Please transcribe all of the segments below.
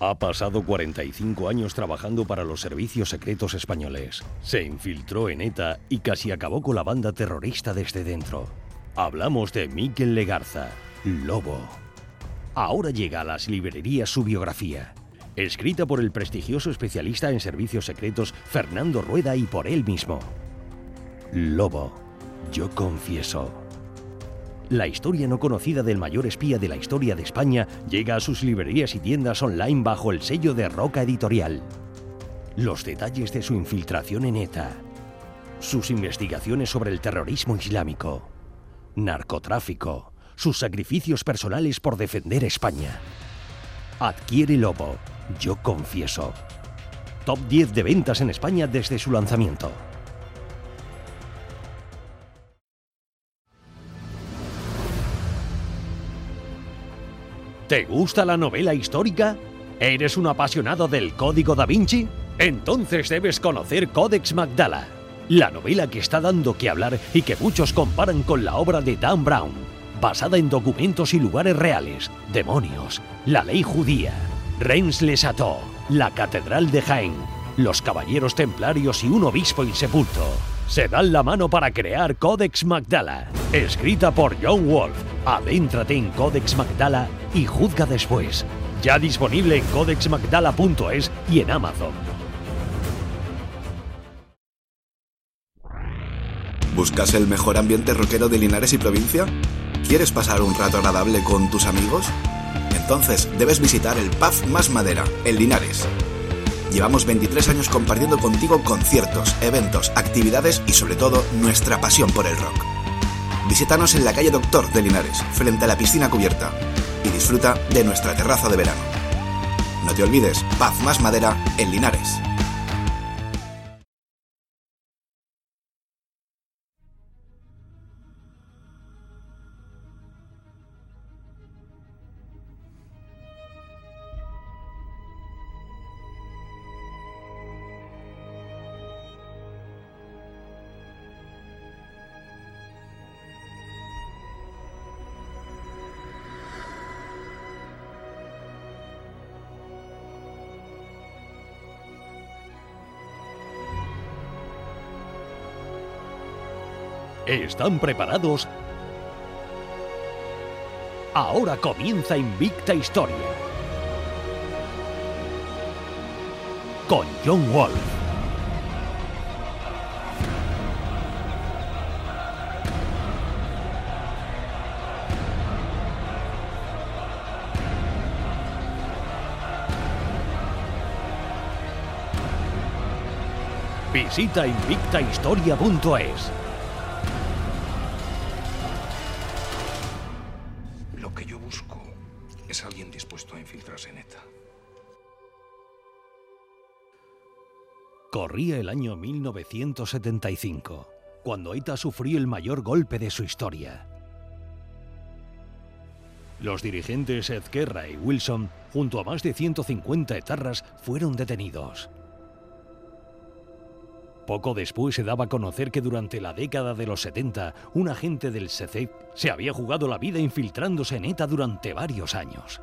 Ha pasado 45 años trabajando para los servicios secretos españoles. Se infiltró en ETA y casi acabó con la banda terrorista desde dentro. Hablamos de Miquel Legarza, Lobo. Ahora llega a las librerías su biografía, escrita por el prestigioso especialista en servicios secretos Fernando Rueda y por él mismo. Lobo, yo confieso. La historia no conocida del mayor espía de la historia de España llega a sus librerías y tiendas online bajo el sello de Roca Editorial. Los detalles de su infiltración en ETA, sus investigaciones sobre el terrorismo islámico, narcotráfico, sus sacrificios personales por defender España. Adquiere Lobo, yo confieso. Top 10 de ventas en España desde su lanzamiento. ¿Te gusta la novela histórica? ¿Eres un apasionado del Código da Vinci? Entonces debes conocer Codex Magdala, la novela que está dando que hablar y que muchos comparan con la obra de Dan Brown, basada en documentos y lugares reales, demonios, la ley judía, Reims les Chateau, la Catedral de Jaén, los Caballeros Templarios y un obispo insepulto se dan la mano para crear Codex Magdala, escrita por John Wolf. Adéntrate en Codex Magdala y juzga después. Ya disponible en codexmagdala.es y en Amazon. ¿Buscas el mejor ambiente rockero de Linares y provincia? ¿Quieres pasar un rato agradable con tus amigos? Entonces debes visitar el Pub Más Madera, en Linares. Llevamos 23 años compartiendo contigo conciertos, eventos, actividades y sobre todo nuestra pasión por el rock. Visítanos en la calle Doctor de Linares, frente a la piscina cubierta, y disfruta de nuestra terraza de verano. No te olvides, Paz Más Madera en Linares. ¿Están preparados? Ahora comienza Invicta Historia. Con John Wolf. Visita invictahistoria.es. Corría el año 1975, cuando ETA sufrió el mayor golpe de su historia. Los dirigentes Ezquerra y Wilson, junto a más de 150 etarras, fueron detenidos. Poco después se daba a conocer que durante la década de los 70, un agente del SECET se había jugado la vida infiltrándose en ETA durante varios años.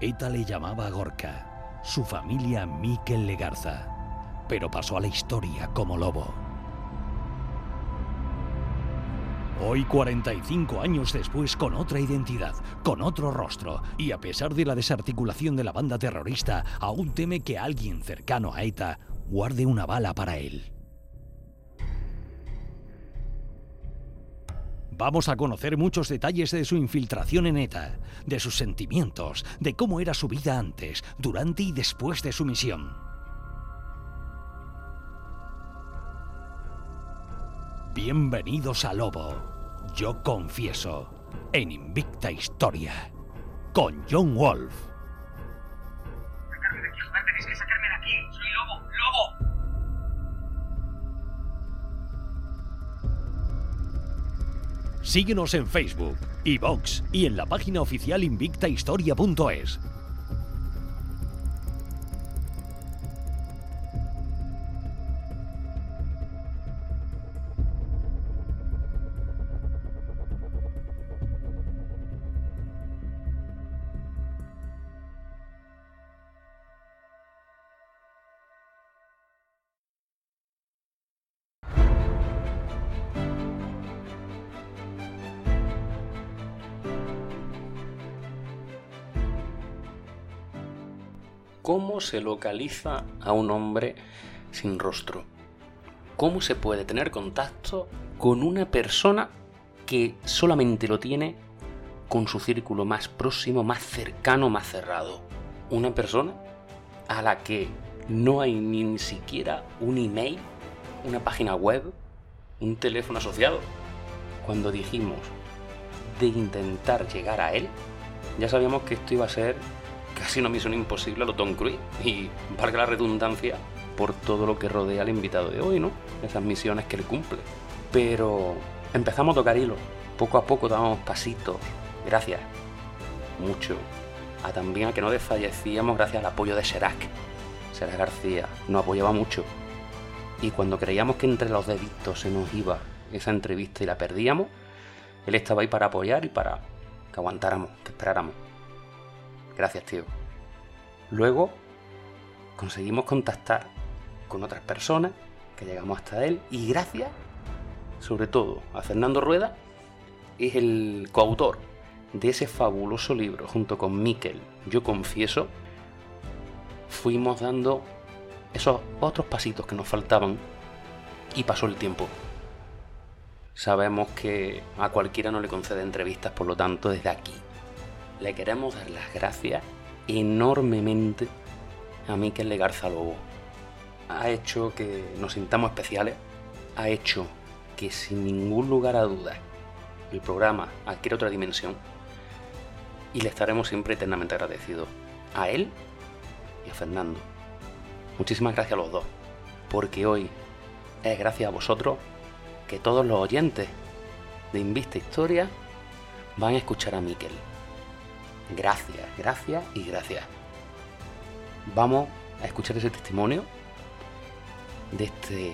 ETA le llamaba Gorka, su familia Miquel Legarza, pero pasó a la historia como lobo. Hoy, 45 años después, con otra identidad, con otro rostro, y a pesar de la desarticulación de la banda terrorista, aún teme que alguien cercano a ETA guarde una bala para él. Vamos a conocer muchos detalles de su infiltración en ETA, de sus sentimientos, de cómo era su vida antes, durante y después de su misión. Bienvenidos a Lobo. Yo confieso. En Invicta Historia. Con John Wolf. Sacarme de aquí, tenéis que sacarme de aquí. Soy lobo, lobo. Síguenos en Facebook, iVox y en la página oficial invictahistoria.es. se localiza a un hombre sin rostro? ¿Cómo se puede tener contacto con una persona que solamente lo tiene con su círculo más próximo, más cercano, más cerrado? Una persona a la que no hay ni siquiera un email, una página web, un teléfono asociado. Cuando dijimos de intentar llegar a él, ya sabíamos que esto iba a ser casi una misión imposible a lo Tom Cruise. Y valga la redundancia por todo lo que rodea al invitado de hoy, ¿no? Esas misiones que él cumple. Pero empezamos a tocar hilo. Poco a poco damos pasitos. Gracias. Mucho. A también a que no desfallecíamos gracias al apoyo de Serac. Serac García nos apoyaba mucho. Y cuando creíamos que entre los deditos se nos iba esa entrevista y la perdíamos, él estaba ahí para apoyar y para que aguantáramos, que esperáramos. Gracias, tío. Luego conseguimos contactar con otras personas que llegamos hasta él y gracias, sobre todo, a Fernando Rueda, es el coautor de ese fabuloso libro junto con Miquel, Yo Confieso, fuimos dando esos otros pasitos que nos faltaban y pasó el tiempo. Sabemos que a cualquiera no le concede entrevistas, por lo tanto, desde aquí le queremos dar las gracias enormemente a Miquel Legarza Lobo. Ha hecho que nos sintamos especiales, ha hecho que sin ningún lugar a dudas el programa adquiere otra dimensión y le estaremos siempre eternamente agradecidos a él y a Fernando. Muchísimas gracias a los dos, porque hoy es gracias a vosotros que todos los oyentes de Invista Historia van a escuchar a Miquel. Gracias, gracias y gracias. Vamos a escuchar ese testimonio de este...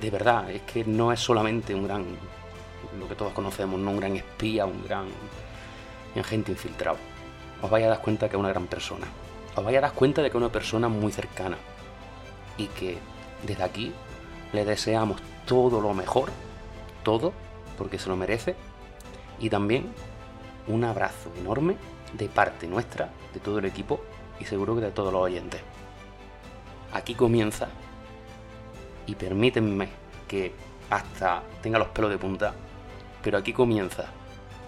De verdad, es que no es solamente un gran, lo que todos conocemos, no un gran espía, un gran agente infiltrado. Os vais a dar cuenta que es una gran persona. Os vais a dar cuenta de que es una persona muy cercana. Y que desde aquí le deseamos todo lo mejor, todo, porque se lo merece. Y también un abrazo enorme de parte nuestra, de todo el equipo y seguro que de todos los oyentes. Aquí comienza, y permítanme que hasta tenga los pelos de punta, pero aquí comienza,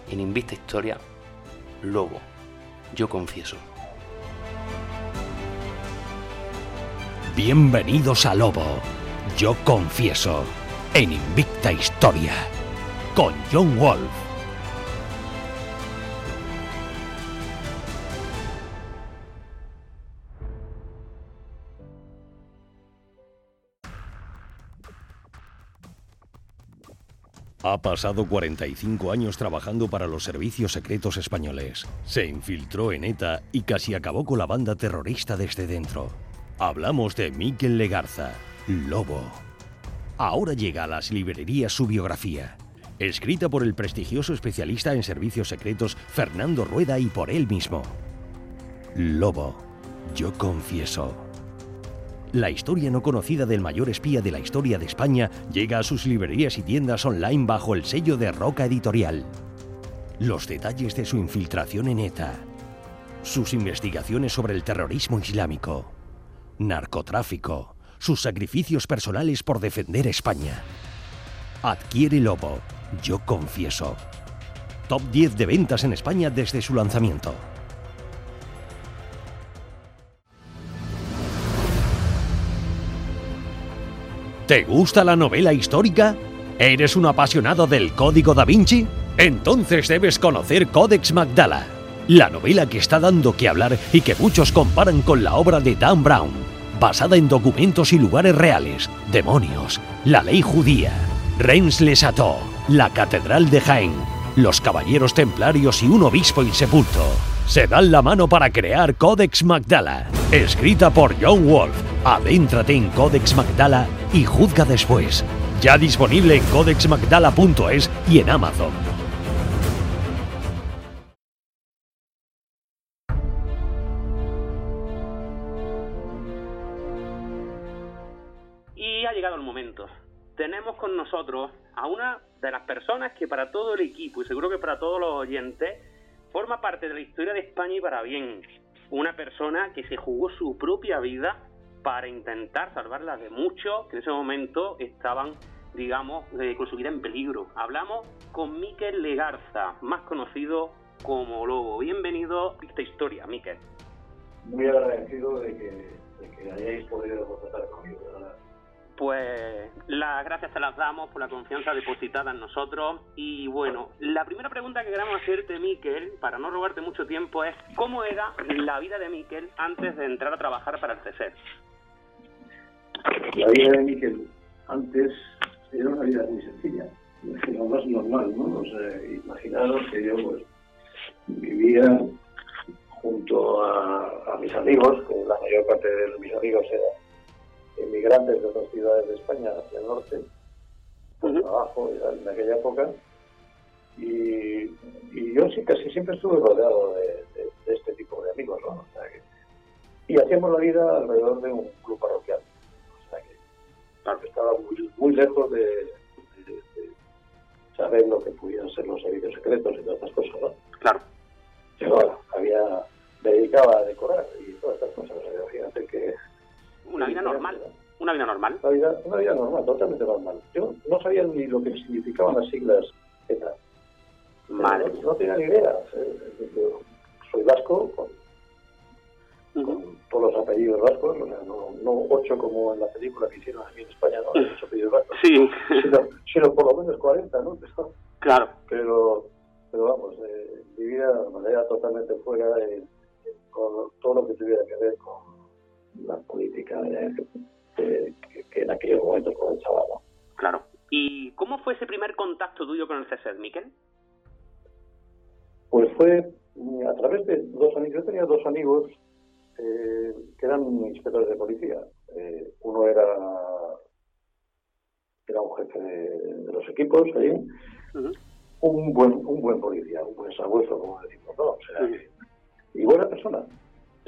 en Invista Historia, Lobo, yo confieso. Bienvenidos a Lobo, yo confieso, en Invicta Historia, con John Wolf. Ha pasado 45 años trabajando para los servicios secretos españoles. Se infiltró en ETA y casi acabó con la banda terrorista desde dentro. Hablamos de Miquel Legarza, Lobo. Ahora llega a las librerías su biografía, escrita por el prestigioso especialista en servicios secretos Fernando Rueda y por él mismo. Lobo, yo confieso. La historia no conocida del mayor espía de la historia de España llega a sus librerías y tiendas online bajo el sello de Roca Editorial. Los detalles de su infiltración en ETA, sus investigaciones sobre el terrorismo islámico, narcotráfico, sus sacrificios personales por defender España. Adquiere Lobo, yo confieso. Top 10 de ventas en España desde su lanzamiento. ¿Te gusta la novela histórica? ¿Eres un apasionado del Código da Vinci? Entonces debes conocer Codex Magdala, la novela que está dando que hablar y que muchos comparan con la obra de Dan Brown, basada en documentos y lugares reales, demonios, la ley judía, Reims-les Chateaux, la Catedral de Jaén, los Caballeros Templarios y un obispo insepulto. Se dan la mano para crear Codex Magdala, escrita por John Wolf. Adéntrate en Codex Magdala y juzga después. Ya disponible en codexmagdala.es y en Amazon. Y ha llegado el momento. Tenemos con nosotros a una de las personas que para todo el equipo y seguro que para todos los oyentes forma parte de la historia de España y para bien. una persona que se jugó su propia vida para intentar salvarla de muchos que en ese momento estaban, digamos, eh, con su vida en peligro. Hablamos con Miquel Legarza, más conocido como Lobo. Bienvenido a esta historia, Miquel. Muy agradecido de que, de que hayáis podido contactar conmigo, ¿verdad? Pues las gracias te las damos por la confianza depositada en nosotros. Y bueno, la primera pregunta que queremos hacerte, Miquel, para no robarte mucho tiempo, es ¿cómo era la vida de Miquel antes de entrar a trabajar para el CESER? La vida de Miquel antes era una vida muy sencilla, lo más normal, ¿no? O sea, imaginaros que yo pues, vivía junto a, a mis amigos, que la mayor parte de mis amigos eran emigrantes de otras ciudades de España hacia el norte, por trabajo en aquella época, y, y yo sí casi siempre estuve rodeado de, de- de este tipo de amigos, ¿no? O sea que- y hacíamos la vida alrededor de un club parroquial, Claro. estaba muy, muy lejos de, de- de saber lo que pudieran ser los servicios secretos y todas estas cosas, ¿no? Claro. Yo bueno, había, me dedicaba a decorar y todas estas cosas, fíjate que Una vida normal. Una vida normal. una vida, una vida normal, totalmente normal. Yo no sabía ni lo que significaban las siglas ETA. Madre No, no tenía ni idea. Eh, Yo soy vasco, con, Con todos los apellidos vascos, o sea, no, no ocho como en la película que hicieron aquí en España, no, ocho apellidos vascos, Sí, sino, sino por lo menos 40, ¿no? Claro. pero, pero vamos, eh, mi vida de manera totalmente fuera de, de- con todo lo que tuviera que ver con la política eh, que, que- que en aquel momento comenzaba, ¿no? Claro. ¿Y cómo fue ese primer contacto tuyo con el CESER, Miquel? Pues fue mm, a través de dos amigos. Yo tenía dos amigos eh, que eran inspectores de policía. Eh, uno era, era un jefe de, de los equipos ahí, un buen, un buen policía, un buen sabueso, como decimos, ¿no? O sea, y buena persona.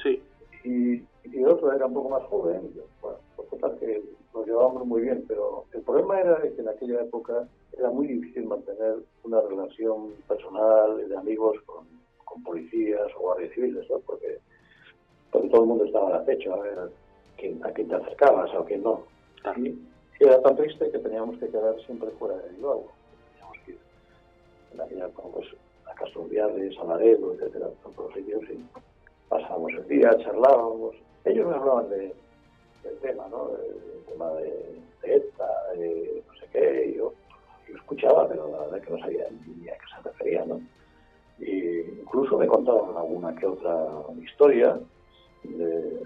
Sí. Y, y el otro era un poco más joven, bueno, por total que nos llevábamos muy bien, pero el problema era que en aquella época era muy difícil mantener una relación personal de amigos con, con policías o guardias civiles, ¿no? porque, porque todo el mundo estaba al acecho a ver a quién te acercabas o a quién no. Y era tan triste que teníamos que quedar siempre fuera de Bilbao. Teníamos que ir en aquella pues, a Castroviales, a Laredo, etcétera, a todos los sitios y pasábamos el día, charlábamos. Ellos me hablaban de, del tema, ¿no? Del tema de, de ETA, de no sé qué, y yo, escuchaba, pero la verdad que no sabía ni a qué se refería, ¿no? Y incluso me contaban alguna que otra historia de,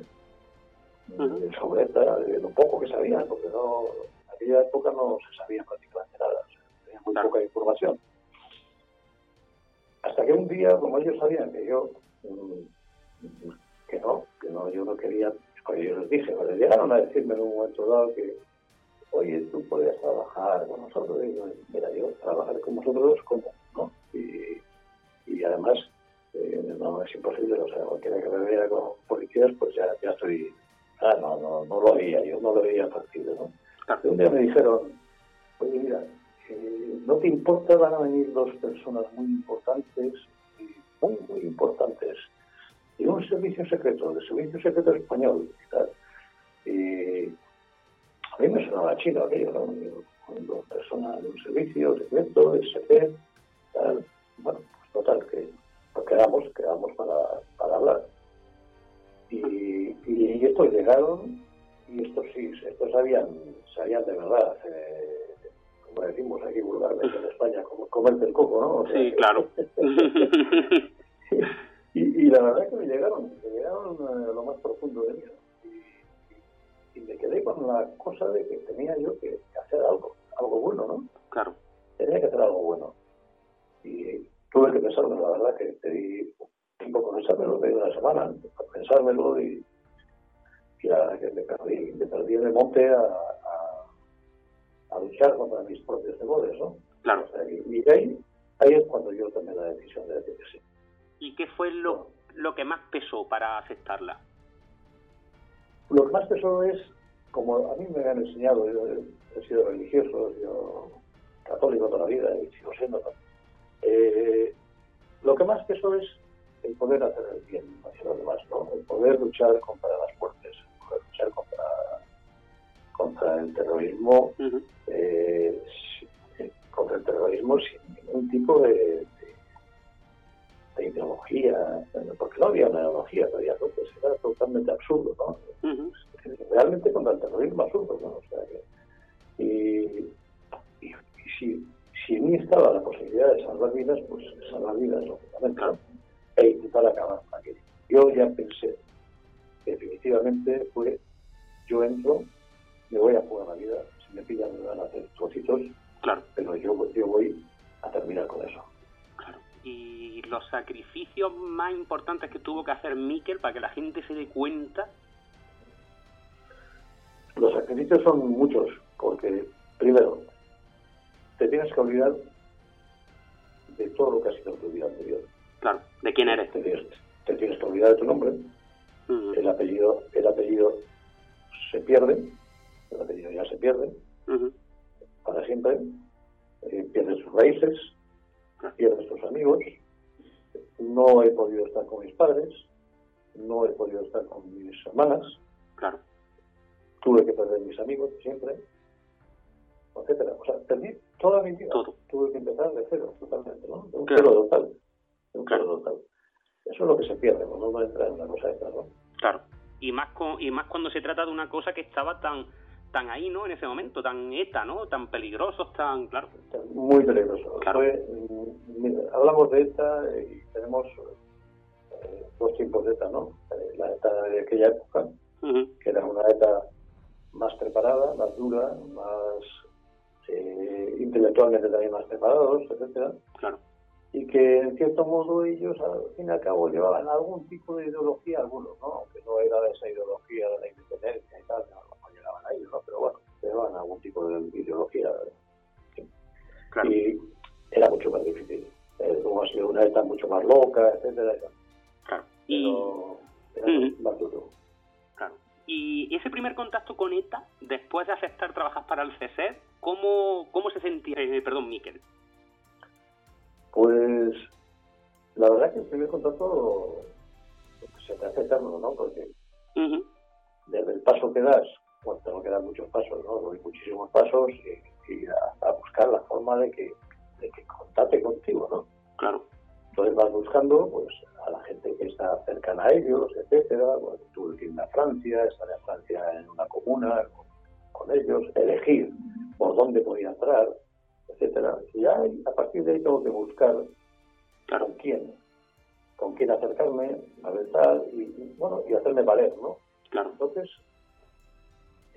de de lo poco que sabían, porque no, en aquella época no se sabía prácticamente nada, o sea, tenía muy poca información. Hasta que un día, como ellos sabían que yo, mm, que no, que no, yo no quería, pues yo les dije, pues llegaron a decirme en un momento dado que, oye, tú podrías trabajar con nosotros, y yo, mira, yo trabajar con vosotros, ¿cómo? ¿no? Y, y además, no es imposible, o sea, cualquiera que me vea con policías, pues ya, ya estoy, ah, no, no, no lo veía, yo no lo veía factible, ¿no? Claro. Un día me dijeron, oye, mira, eh, ¿no te importa? Van a venir dos personas muy importantes, muy, muy importantes, y un servicio secreto, del servicio secreto español, y tal. Y a mí me sonaba chino aquello, ¿no? Dos personas de un servicio secreto, SP, tal. Bueno, pues total, que pues quedamos, quedamos para, para hablar. Y, y estos llegaron, y estos sí, estos sabían, sabían de verdad, eh, como decimos aquí vulgarmente en España, como comerte el coco, ¿no? O sea, Sí, claro. y, y la verdad que me llegaron, me llegaron a lo más profundo de mí. y me quedé con la cosa de que tenía yo que hacer algo, algo bueno, ¿no? claro. Tenía que hacer algo bueno. Y tuve que pensarlo, la verdad que pedí tiempo para pensármelo, pedí una semana para pensármelo y, y verdad que me perdí, me perdí en el monte a, a, a luchar contra mis propios temores, ¿no? Claro. O sea, y, ahí, ahí es cuando yo tomé la decisión de decir que sí. ¿Y qué fue lo, lo que más pesó para aceptarla? Lo que más pesó es, como a mí me han enseñado, yo he, sido religioso, he sido católico toda la vida y sigo siendo. ¿no? Eh, lo que más pesó es el poder hacer el bien hacia los demás, ¿no? El poder luchar contra las muertes, el poder luchar contra, contra el terrorismo, eh, si- contra el terrorismo sin ningún tipo de, de, de ideología, porque no había una ideología, no había toques, era totalmente absurdo, ¿no? Realmente contra el terrorismo absurdo, ¿no? O sea que, y, y, y si, si en mí estaba la posibilidad de salvar vidas, pues salvar vidas, lógicamente, e intentar acabar con aquello. Yo ya pensé, definitivamente fue, yo entro, me voy a jugar la vida, si me pillan me van a hacer trocitos, Claro, pero yo, yo voy a terminar con eso. claro. Y los sacrificios más importantes que tuvo que hacer Miquel para que la gente se dé cuenta. Los sacrificios son muchos, porque primero, te tienes que olvidar de todo lo que ha sido tu vida anterior. Claro, ¿de quién eres? Te tienes, te tienes que olvidar de tu nombre, Ujú. el apellido, el apellido se pierde, el apellido ya se pierde Ujú. para siempre, eh, pierdes tus raíces, pierdes tus amigos, no he podido estar con mis padres, no he podido estar con mis hermanas, Claro, tuve que perder mis amigos siempre, etcétera. O sea, perdí toda mi vida. Todo. Tuve que empezar de cero, totalmente, ¿no? De un Claro. cero total. De un Claro. cero total. Eso es lo que se pierde cuando uno entra en una cosa esta, ¿no? claro. Y más, con, y más cuando se trata de una cosa que estaba tan tan ahí, ¿no? En ese momento, tan ETA, ¿no? Tan peligrosos, tan... Claro, Muy peligroso. Claro. Fue, mm, mira, hablamos de ETA y tenemos eh, dos tipos de ETA, ¿no? Eh, La ETA de aquella época, que era una ETA más preparada, más dura, más eh, intelectualmente también más preparados, etcétera, claro, y que en cierto modo ellos al fin y al cabo llevaban algún tipo de ideología, algunos, ¿no? Aunque no era esa ideología de la independencia y tal, no, no llegaban a ello, ¿no? Pero bueno, llevaban algún tipo de ideología. claro. Y era mucho más difícil. Eh, como ha sido una ETA mucho más loca, etcétera, y claro. Y... pero era Ujú. más duro. Claro. Y ese primer contacto con ETA, después de aceptar trabajar para el CSER, ¿cómo, cómo se sentía, eh, perdón, Miquel? Pues la verdad que el primer contacto se te hace eterno, ¿no? Porque desde el paso que das, bueno, tengo que dar muchos pasos, ¿no? Doy muchísimos pasos y, y a, a buscar la forma de que, de que contacte contigo, ¿no? Claro, Entonces vas buscando pues a la gente que está cercana a ellos, etcétera. Bueno, tuve que irme a Francia, estar en Francia en una comuna con, con ellos, elegir por dónde podía entrar, etcétera. Y a partir de ahí tengo que buscar claro, con quién, con quién acercarme, a ver tal, y, y, bueno, y hacerme valer, ¿no? claro, Entonces,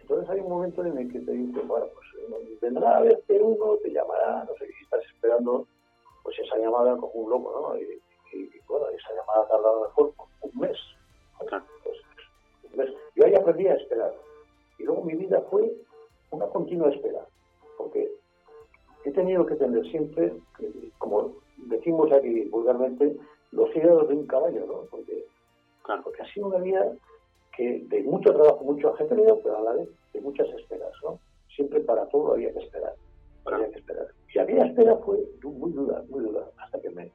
entonces hay un momento en el que te dice, bueno, pues eh, vendrá a verte uno, te llamará, no sé, y estás esperando pues esa llamada como un loco, ¿no? Y, y, y, bueno, esa llamada ha tardado mejor un mes. ¿no? Claro. Pues, un mes. Yo ahí aprendí a esperar. Y luego mi vida fue una continua espera, porque he tenido que tener siempre, eh, como decimos aquí vulgarmente, los hígados de un caballo, ¿no? Porque claro, porque ha sido una vida que de mucho trabajo, mucho ajetreo, pero a la vez de muchas esperas, ¿no? Siempre para todo había que esperar, había que esperar. Y aquella espera fue muy dura, muy dura, hasta que me,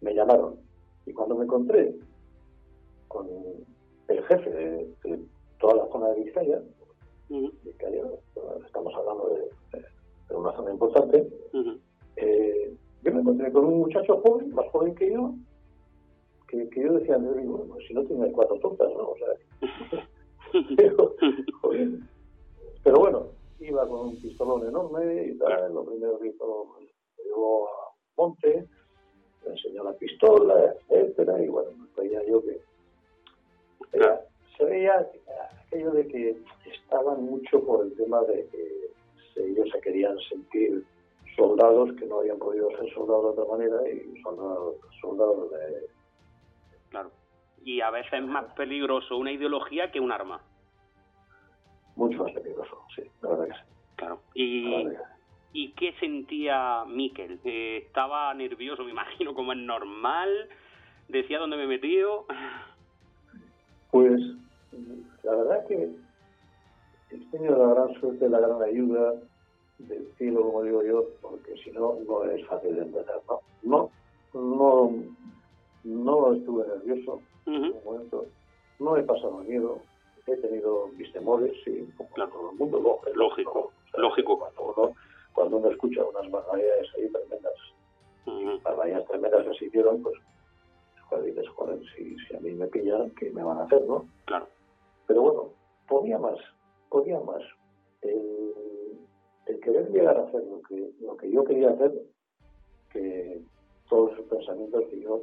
me llamaron. Y cuando me encontré con el jefe de, de toda la zona de Vizcaya, Ujú, Vizcaya, estamos hablando de, de una zona importante, eh, yo me encontré con un muchacho joven, más joven que yo, que, que yo decía, yo digo, pues si no tiene cuatro tontas, ¿no? O sea, pero, joder. Pero bueno, iba con un pistolón enorme y tal, lo primero que hizo, me llevó a un monte, me enseñó la pistola, etcétera, y bueno, pues veía yo que era- se veía aquello de que estaban mucho por el tema de que ellos se querían sentir soldados que no habían podido ser soldados de otra manera y soldados, soldados de, claro. Y a veces es más peligroso una ideología que un arma. mucho más peligroso, sí, la verdad que sí. Claro. la Y. ¿Y qué sentía Miquel? Eh, ¿Estaba nervioso, me imagino, como es normal? ¿Decía dónde me he metido? Pues la verdad que he tenido la gran suerte, la gran ayuda del cielo, como digo yo, porque si no, no es fácil de empezar, ¿no? No, no, no estuve nervioso en un momento. No he pasado miedo, he tenido mis temores, sí, como Claro. todo el mundo. es Lógico, O sea, lógico. Cuando uno, cuando uno escucha unas barbaridades ahí tremendas, barbaridades tremendas que se hicieron, pues, joder, dices, joder, si, si a mí me pillan, ¿qué me van a hacer, no? Claro. Pero bueno, podía más, podía más. El, el querer llegar a hacer lo que, lo que yo quería hacer, que todos esos pensamientos que yo,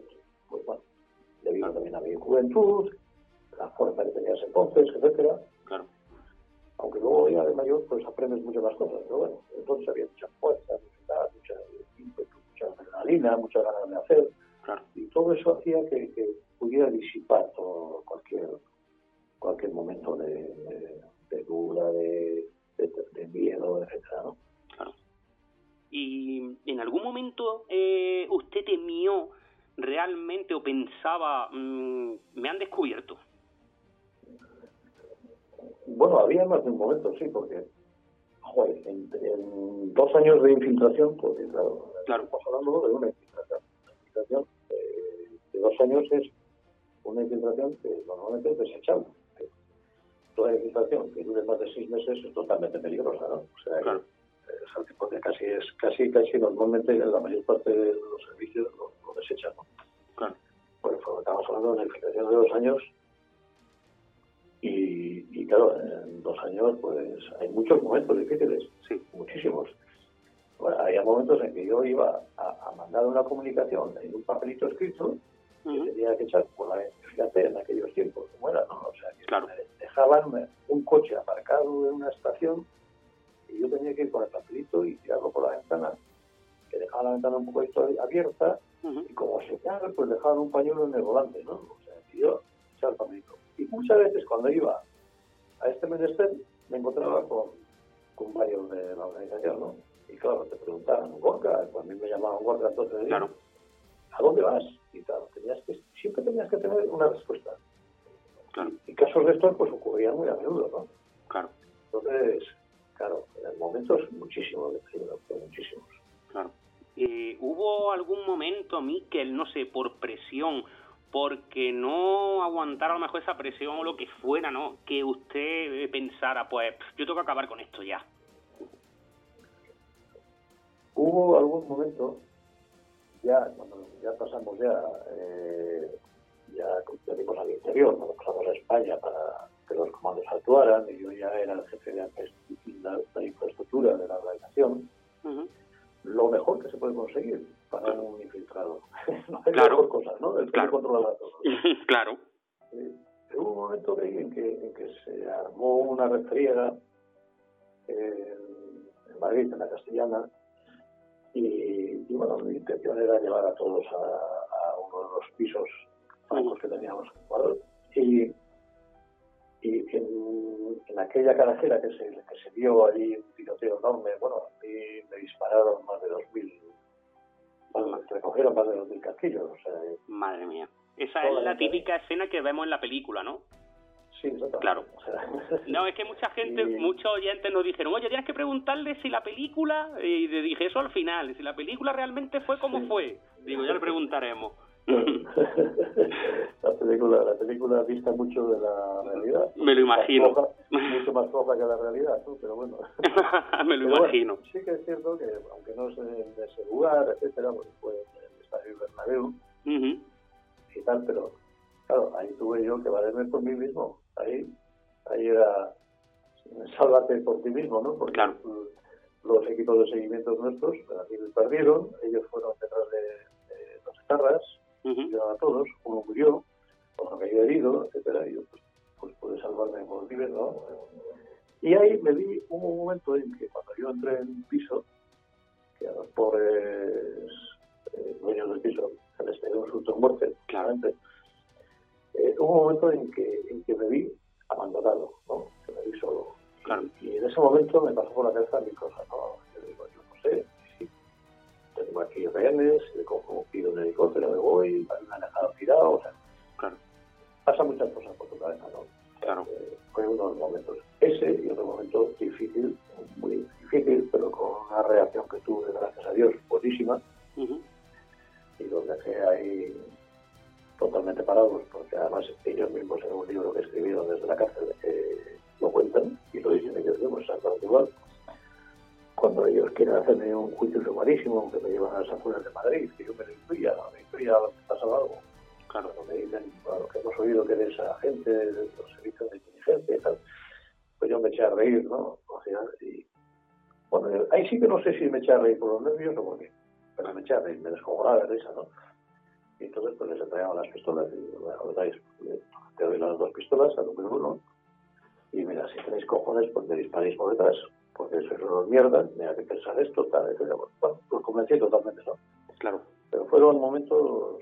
pues bueno, debido también a mi juventud, la fuerza que tenías entonces, etcétera, Claro. aunque luego ya de mayor pues aprendes muchas más cosas, pero bueno, entonces había mucha fuerza, mucha, edad, mucha ímpetu, mucha adrenalina, muchas ganas de hacer, Claro. y todo eso hacía que, que pudiera disipar todo cualquier cualquier momento de, de- de duda, de, miedo, etcétera, ¿no? Claro. ¿Y en algún momento eh, usted temió realmente o pensaba, mm, me han descubierto? Bueno, había más de un momento, sí, porque, joder, en, en dos años de infiltración, porque claro, Claro. estamos hablando de una infiltración. Una infiltración eh, de dos años es una infiltración que normalmente es desechable. Toda infiltración que dure más de seis meses es totalmente peligrosa, ¿no? O sea, Claro. es porque casi es casi casi normalmente la mayor parte de los servicios lo, lo desechan, ¿no? Claro. Pues estamos hablando de una de dos años y, y claro, en dos años pues hay muchos momentos difíciles, Sí. muchísimos. Bueno, había momentos en que yo iba a, a mandar una comunicación en un papelito escrito que tenía que echar por la fíjate en aquellos tiempos como era, ¿no? O sea, que Claro. me dejaban un coche aparcado en una estación y yo tenía que ir con el papelito y tirarlo por la ventana, que dejaba la ventana un poco esto abierta y como señal, pues dejaban un pañuelo en el volante, ¿no? O sea, y yo echaba el papelito. Y muchas veces cuando iba a este menester me encontraba con, con varios de la organización, ¿no? Y claro, te preguntaban, Gorka, pues a mí me llamaban Gorka entonces, Claro. ¿a dónde vas? Y claro, tenías que, siempre tenías que tener una respuesta. Claro. Y casos de estos pues ocurrían muy a menudo, ¿no? Claro. Entonces, claro, en momentos muchísimos de peligro, muchísimos. Claro. Eh, ¿Hubo algún momento, Miquel, no sé, por presión, porque no aguantara a lo mejor esa presión o lo que fuera, ¿no? Que usted eh, pensara, pues, yo tengo que acabar con esto ya. Hubo algún momento, ya cuando ya pasamos ya, eh, ya venimos al interior, cuando pasamos a España para que los comandos actuaran, y yo ya era el jefe de la, infraestructura de la organización, Ujú. lo mejor que se puede conseguir para un infiltrado. no hay Claro. mejor cosa, ¿no? El que Claro. controla a todos. claro. Eh, hubo un momento ahí en que, en que se armó una refriega en, en Madrid, en la Castellana, y, y, bueno, mi intención era llevar a todos a, a uno de los pisos francos que teníamos en Ecuador. Y, y en, en aquella carajera que se, que se dio allí un tiroteo enorme, bueno, a mí me dispararon más de 2.000, bueno, me recogieron más de 2.000 casquillos, o sea, Madre mía. Esa es la típica escena que vemos en la película, ¿no? Sí. Claro. O sea, No, es que mucha gente, Y- muchos oyentes nos dijeron, oye, tienes que preguntarle si la película, y le dije eso al final, si la película realmente fue como Sí. fue. Digo, ya le preguntaremos. la película la película dista mucho de la realidad Me lo imagino. Más floja, mucho más floja que la realidad ¿no? pero bueno Me lo Pero bueno, imagino. sí que es cierto que aunque no es en ese lugar etcétera porque fue en el estadio Bernabéu Ujú. y tal pero claro ahí tuve yo que valerme por mí mismo ahí ahí era sálvate por ti mismo no porque Claro. los equipos de seguimiento nuestros perdieron ellos fueron detrás de, de Ujú. murieron a todos, uno murió, otro cayó herido, etcétera, y yo pues, pues pude salvarme por libre, ¿no? Y ahí me vi, un momento en que cuando yo entré en un piso, que a los pobres eh, dueños del piso se les pegó un susto muerte, claramente, eh, hubo un momento en que, en que me vi abandonado, ¿no? Que me vi solo. Claro. Y, y en ese momento me pasó por la cabeza mi cosa, ¿no? Yo digo, yo no sé, si tengo aquí rehenes, le cojo, pido un helicóptero, me voy, me han dejado tirado, o sea, Claro, pasa muchas cosas por tu cabeza, ¿no? claro. Eh, fue uno de los momentos. Ese y otro momento difícil, muy difícil, pero con una reacción que tuve, gracias a Dios, buenísima, y los dejé ahí totalmente parados, porque además ellos mismos en un libro que escribieron desde la cárcel eh, lo cuentan y lo dicen ellos mismos exactamente igual. Cuando ellos quieren hacerme un juicio sumarísimo, que me llevan a las afueras de Madrid, que yo me lo incluya, me incluya lo que pasaba algo. Claro, me dicen, bueno, que hemos oído que eres agente de los servicios de inteligencia y tal, pues yo me eché a reír, ¿no? O sea, y, bueno, ahí sí que no sé si me eché a reír por los nervios o por qué, pero me eché a reír, me descojonaba de risa, ¿no? Y entonces pues les entregaban las pistolas y digo, bueno, dais, te doy las dos pistolas al número uno y mira, si tenéis cojones, pues me disparéis por detrás, porque sois unos mierdas, mira que pensar esto, tal, etc. Bueno, pues convencí totalmente, ¿no? Claro. Pero fueron momentos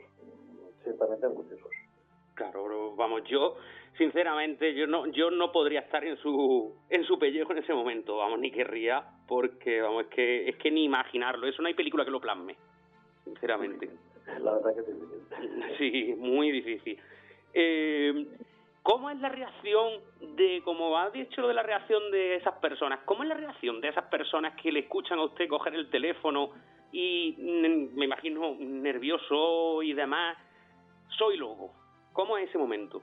ciertamente angustiosos. Claro, bro, vamos, yo sinceramente yo no yo no podría estar en su en su pellejo en ese momento, vamos, ni querría porque vamos, es que es que ni imaginarlo, eso no hay película que lo plasme, sinceramente. La verdad que es difícil. Sí, muy difícil. Eh, ¿Cómo es la reacción de, como ha dicho lo de la reacción de esas personas, cómo es la reacción de esas personas que le escuchan a usted coger el teléfono y me imagino nervioso y demás? Soy lobo. ¿Cómo es ese momento?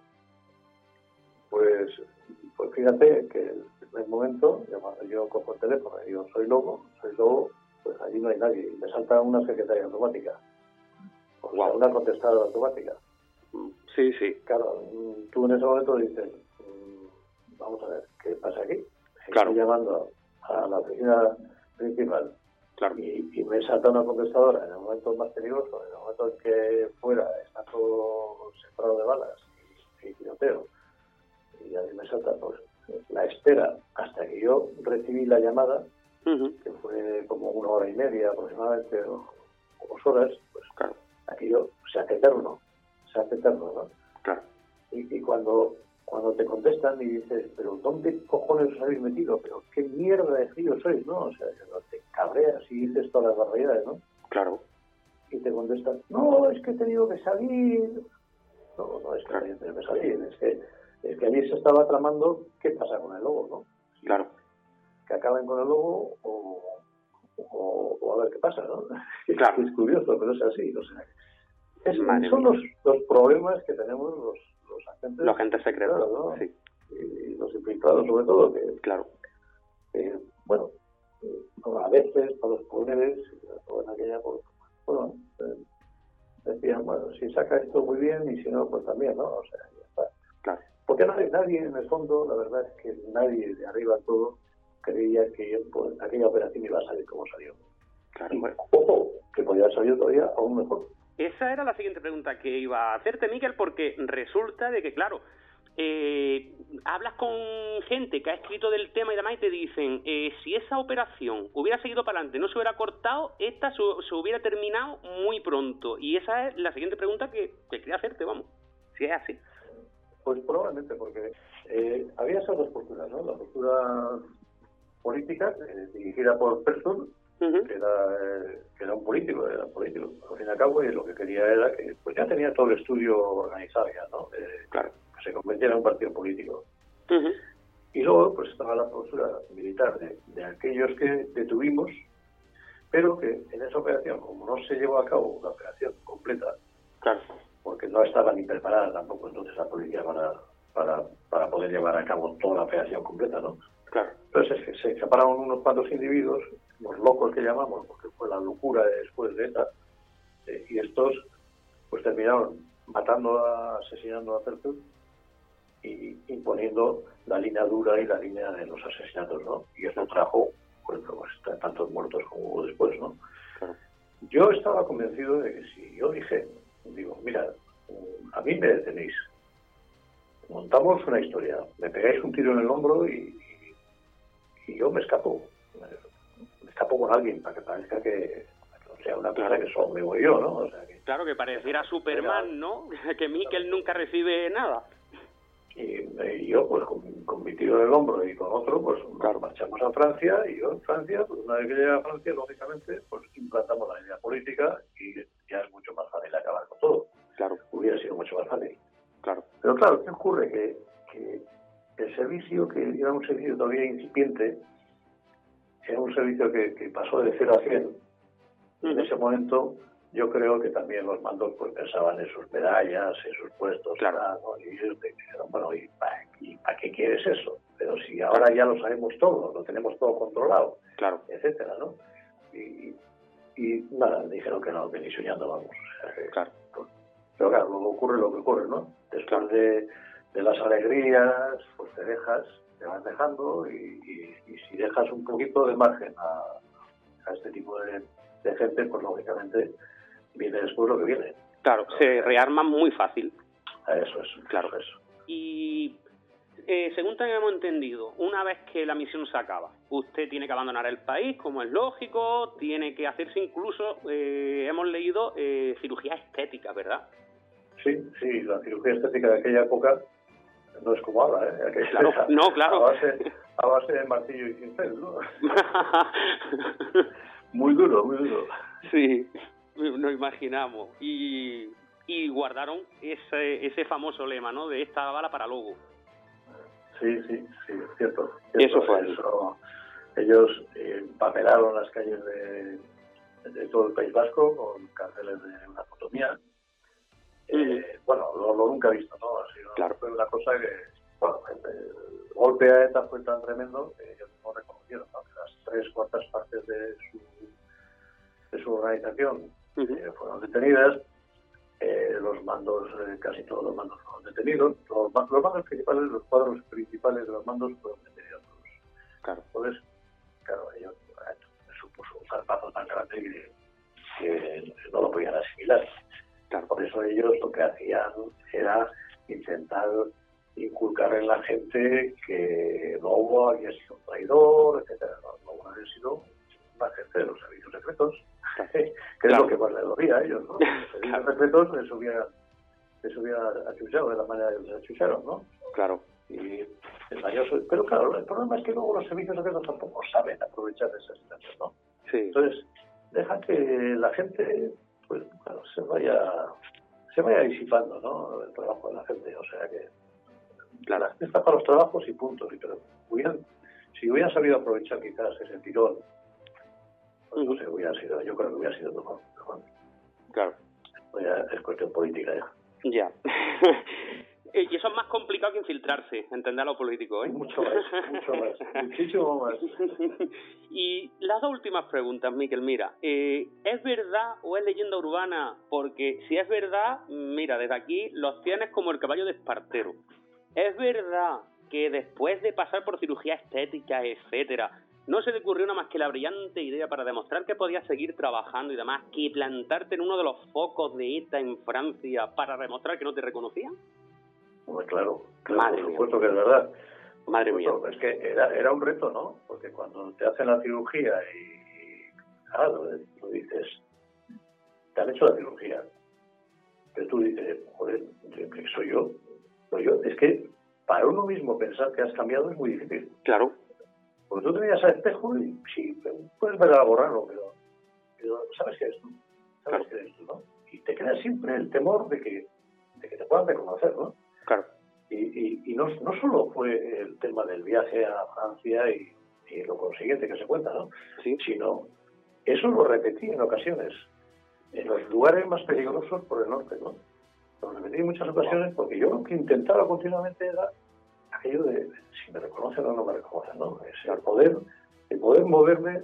Pues, pues fíjate que el primer momento, yo, yo cojo el teléfono y digo, soy lobo, soy lobo, pues allí no hay nadie. Y me salta una secretaria automática. O sea, una contestadora automática. Sí, sí. Claro, mm, tú en ese momento dices, mm, vamos a ver, ¿qué pasa aquí? Claro. Estoy llamando a la oficina principal Claro. y, y me salta una contestadora en el momento más peligroso, en el momento en que fuera está todo sembrado de balas y, y tiroteo. Y a mí me salta pues, la espera hasta que yo recibí la llamada, que fue como una hora y media aproximadamente, o, dos horas, pues aquello se hace eterno, se hace eterno, ¿no? claro. Y, y cuando cuando te contestan y dices, pero ¿dónde cojones os habéis metido? ¿Pero qué mierda de frío sois, no? O sea, te cabreas y dices todas las barbaridades, ¿no? Claro, Y te contestan, no, es que he tenido que salir. No, no es que haya tenido que salir, es que, es que allí se estaba tramando qué pasa con el lobo, ¿no? claro. Que acaben con el lobo o, o, o a ver qué pasa, ¿no? Claro. es curioso, pero es así, o sea. es- son los, los problemas que tenemos los, los agentes. Los agentes secretos, ¿no? sí, y los infiltrados sobre todo, que, claro. bueno, eh, a veces para los poderes, o en aquella, pues, bueno, eh, decían, bueno, si saca esto muy bien y si no, pues también, ¿no? O sea, ya está. Claro. Porque nadie, nadie en el fondo, la verdad es que nadie de arriba todo creía que pues, aquella operación iba a salir como salió. Claro, Y, bueno. ojo, que podía haber salido todavía aún mejor. Esa era la siguiente pregunta que iba a hacerte, Miguel, porque resulta de que, claro, eh, hablas con gente que ha escrito del tema y demás y te dicen, eh, si esa operación hubiera seguido para adelante, no se hubiera cortado, esta se, se hubiera terminado muy pronto. Y esa es la siguiente pregunta que, que quería hacerte, vamos, si es así. Pues probablemente, porque eh, había esas dos posturas, ¿no? La postura política, eh, dirigida por Persson, Ujú. que era, eh, que era un político, era un político, al fin y al cabo, y lo que quería era que, pues ya tenía todo el estudio organizado ya, ¿no? Eh, Claro. que se convirtiera en un partido político. Y luego, pues estaba la postura militar de, de aquellos que detuvimos, pero que en esa operación, como no se llevó a cabo una operación completa, Claro, porque no estaba ni preparada tampoco entonces la policía para, para, para poder llevar a cabo toda la operación completa, ¿no? Claro, Entonces se, separaron unos cuantos individuos, los locos que llamamos, porque fue la locura de después de esta, eh, y estos pues terminaron matando, a, asesinando a Pertut y imponiendo la línea dura y la línea de los asesinatos, ¿no? Y eso trajo pues, pues, tantos muertos como hubo después, ¿no? Claro. Yo estaba convencido de que si yo dije, digo, mira, a mí me detenéis, montamos una historia, me pegáis un tiro en el hombro y, y yo me escapo. Me escapo con alguien para que parezca que o sea una cosa que solo me voy yo, ¿no? O sea, que, claro que pareciera Superman, ¿no? Que Mikel nunca recibe nada. y, y yo, pues con, con mi tiro en el hombro y con otro, pues nos marchamos a Francia y yo en Francia, pues una vez que llegué a Francia, lógicamente, pues implantamos la idea política y ya es mucho más fácil acabar con todo. Claro, Hubiera sido mucho más fácil. claro, Pero claro, ¿qué ocurre? Que, que el servicio, que era un servicio todavía incipiente, era un servicio que, que pasó de 0 a 100. En ese momento yo creo que también los mandos pues pensaban en sus medallas, en sus puestos, Claro. ¿no? y ellos dijeron, bueno, ¿y para qué quieres eso? Pero si ahora ya lo sabemos todo, lo tenemos todo controlado, Claro. etcétera, ¿no? Y, y nada, dijeron que no, que ni soñando vamos. Claro. Pero claro, luego ocurre lo que ocurre, ¿no? Después de, de las alegrías, pues te dejas, te vas dejando y, y- y si dejas un poquito de margen a, a este tipo de, de gente, pues lógicamente viene después lo que viene. Claro, se rearman muy fácil. Eso es, Claro. eso es. Y eh, según tenemos entendido, una vez que la misión se acaba, usted tiene que abandonar el país, como es lógico, tiene que hacerse incluso, eh, hemos leído, eh, cirugía estética, ¿verdad? Sí, sí, la cirugía estética de aquella época no es como ahora, ¿eh? Claro, no, claro. A base, a base de martillo y cincel, ¿no? Muy duro, muy duro. sí, nos imaginamos. Y, y guardaron ese, ese famoso lema, ¿no? De esta bala para lobo. Sí, sí, sí, es cierto. Eso fue eso. Ellos eh, papelaron las calles de, de todo el País Vasco con carteles de una fotomía. Eh, Bueno, lo, lo nunca he visto, ¿no? Ha sido Claro. fue una cosa que, bueno, el golpe a ETA fue tan tremendo que ellos no reconocieron, ¿no? Que las tres cuartas partes de su, de su organización eh, fueron detenidas. Eh, los mandos, eh, casi todos los mandos fueron detenidos. Los, ma- los mandos principales, los cuadros principales de los mandos fueron detenidos todos. Claro. Entonces, claro, ellos supuso un zarpazo tan grande que, que no lo podían asimilar. Claro. Por eso ellos lo que hacían era intentar inculcar en la gente que Lobo había sido un traidor, etcétera. No, Lobo había sido un agente de los servicios secretos, que es Claro. lo que más les dolía a ellos, ¿no? Los servicios secretos les hubiera, les hubiera achuchado de la manera que les achucharon, ¿no? Claro. y. Pero claro, el problema es que luego los servicios secretos tampoco saben aprovechar esas situaciones, ¿no? Sí. Entonces, deja que la gente, se vaya, se vaya disipando, ¿no? El trabajo de la gente, o sea que Claro. está para los trabajos y punto. Y pero hubieran, si hubieran sabido aprovechar quizás ese tirón, pues no sé, hubiera sido, yo creo que hubiera sido mejor. Claro. pues es cuestión política ya. Ya. Eh, y eso es más complicado que infiltrarse, entender a lo político, ¿eh? Mucho más, mucho más, muchísimo más. y las dos últimas preguntas, Miquel, mira, eh, ¿es verdad o es leyenda urbana? Porque si es verdad, mira, desde aquí los tienes como el caballo de Espartero. ¿Es verdad que después de pasar por cirugía estética, etcétera, no se te ocurrió nada más que la brillante idea para demostrar que podías seguir trabajando y demás, que plantarte en uno de los focos de ETA en Francia para demostrar que no te reconocían? Claro, claro Madre por mía. supuesto que es verdad. Madre mía. Es que era, era un reto, ¿no? Porque cuando te hacen la cirugía y, claro, tú dices, te han hecho la cirugía, pero tú dices, joder, ¿qué soy yo? Soy yo. Es que para uno mismo pensar que has cambiado es muy difícil. Claro, Porque tú te miras al espejo y sí, puedes ver algo raro, pero, pero sabes que eres tú. Sabes Claro. que eres tú, ¿no? Y te queda siempre el temor de que, de que te puedan reconocer, ¿no? Claro. Y, y, y no, no solo fue el tema del viaje a Francia y, y lo consiguiente que se cuenta, ¿no? Sí. Sino, eso lo repetí en ocasiones, en los lugares más peligrosos por el norte, ¿no? Lo repetí en muchas ocasiones porque yo lo que intentaba continuamente era aquello de, si me reconocen o no me reconocen, ¿no? Es el poder, el poder moverme,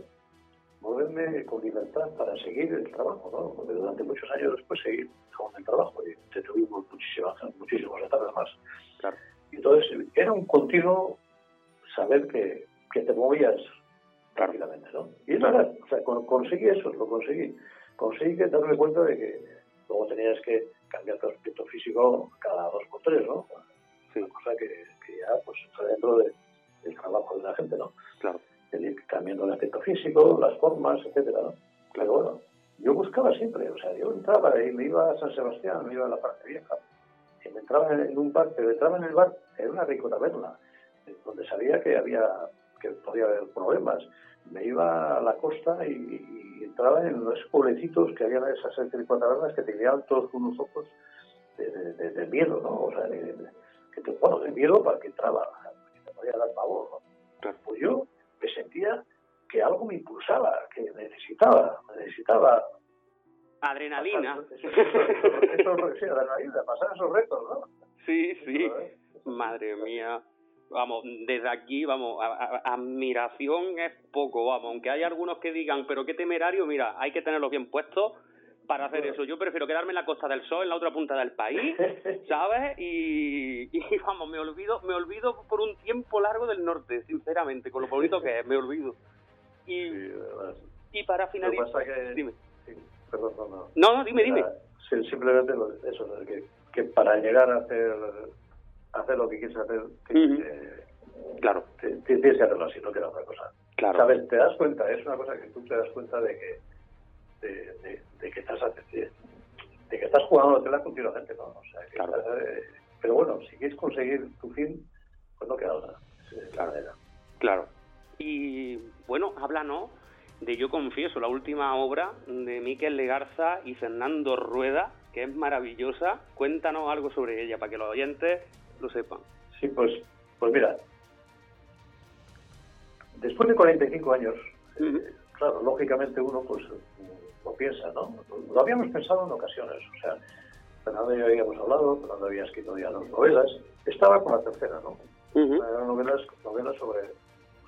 moverme con libertad para seguir el trabajo, ¿no? Porque durante muchos años después seguir con el trabajo y te tuvimos muchísimas, muchísimas etapas más. Claro. Y Entonces, era un continuo saber que, que te movías rápidamente, ¿no? Y es verdad, o sea, con- conseguí eso, lo conseguí. Conseguí que darme cuenta de que luego tenías que cambiar tu aspecto físico cada dos por tres, ¿no? Sí. Una cosa que, que ya pues está dentro de- del trabajo de la gente, ¿no? Claro. Cambiando el aspecto físico, las formas, etcétera, ¿no? Pero bueno, yo buscaba siempre, o sea, yo entraba y me iba a San Sebastián, me iba a la parte vieja, y me entraba en un bar, pero entraba en el bar, en una rico taberna, donde sabía que había, que podía haber problemas. Me iba a la costa y, y entraba en los pueblecitos que había esas rico tabernas que tenían todos unos ojos de, de- de- de miedo, ¿no? O sea, que te- bueno, de miedo para que entraba, que te podía dar pavor, ¿no? Claro. Pues yo me sentía que algo me impulsaba, que necesitaba, necesitaba Adrenalina. Pasar- Eso, eso, eso, eso, sí, adrenalina, pasar esos retos, ¿no? Sí, sí. Madre mía. Vamos, desde aquí, vamos, a- a- admiración es poco, vamos, aunque hay algunos que digan, pero qué temerario, mira, hay que tenerlos bien puestos para hacer eso. Yo prefiero quedarme en la Costa del Sol, en la otra punta del país, ¿sabes? Y, y, vamos, me olvido, me olvido por un tiempo largo del norte, sinceramente, con lo bonito que es, me olvido. Y, Sí, y para finalizar, pasa que... dime. Sí, perdón, no, no. No, no, dime, dime. Sí, simplemente lo- eso, que, que para llegar a hacer, hacer lo que quieres hacer, que- Claro, te- tienes que hacerlo así, no queda otra cosa. claro. ¿Sabes? Te das cuenta, es una cosa que tú te das cuenta de que, de, de- de que estás de, de que estás jugando la tela continuamente, ¿no? O sea, que Claro. estás, eh, pero bueno, si quieres conseguir tu fin, pues no queda otra. Claro. Claro. Y bueno, háblanos de Yo Confieso, la última obra de Miquel Legarza y Fernando Rueda, que es maravillosa. Cuéntanos algo sobre ella para que los oyentes lo sepan. Sí, pues, pues mira, después de 45 años, Ujú. eh, claro, lógicamente uno pues lo piensa, ¿no? Lo habíamos pensado en ocasiones, o sea, Fernando y yo habíamos hablado, Fernando había escrito ya dos novelas, estaba con la tercera, ¿no? Eran novelas, novelas sobre,